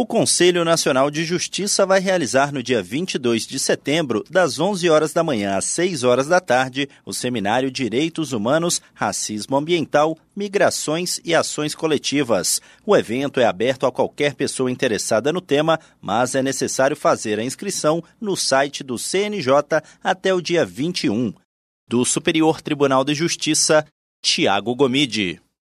O Conselho Nacional de Justiça vai realizar no dia 22 de setembro, das 11 horas da manhã às 6 horas da tarde, o seminário Direitos Humanos, Racismo Ambiental, Migrações e Ações Coletivas. O evento é aberto a qualquer pessoa interessada no tema, mas é necessário fazer a inscrição no site do CNJ até o dia 21. Do Superior Tribunal de Justiça, Tiago Gomide.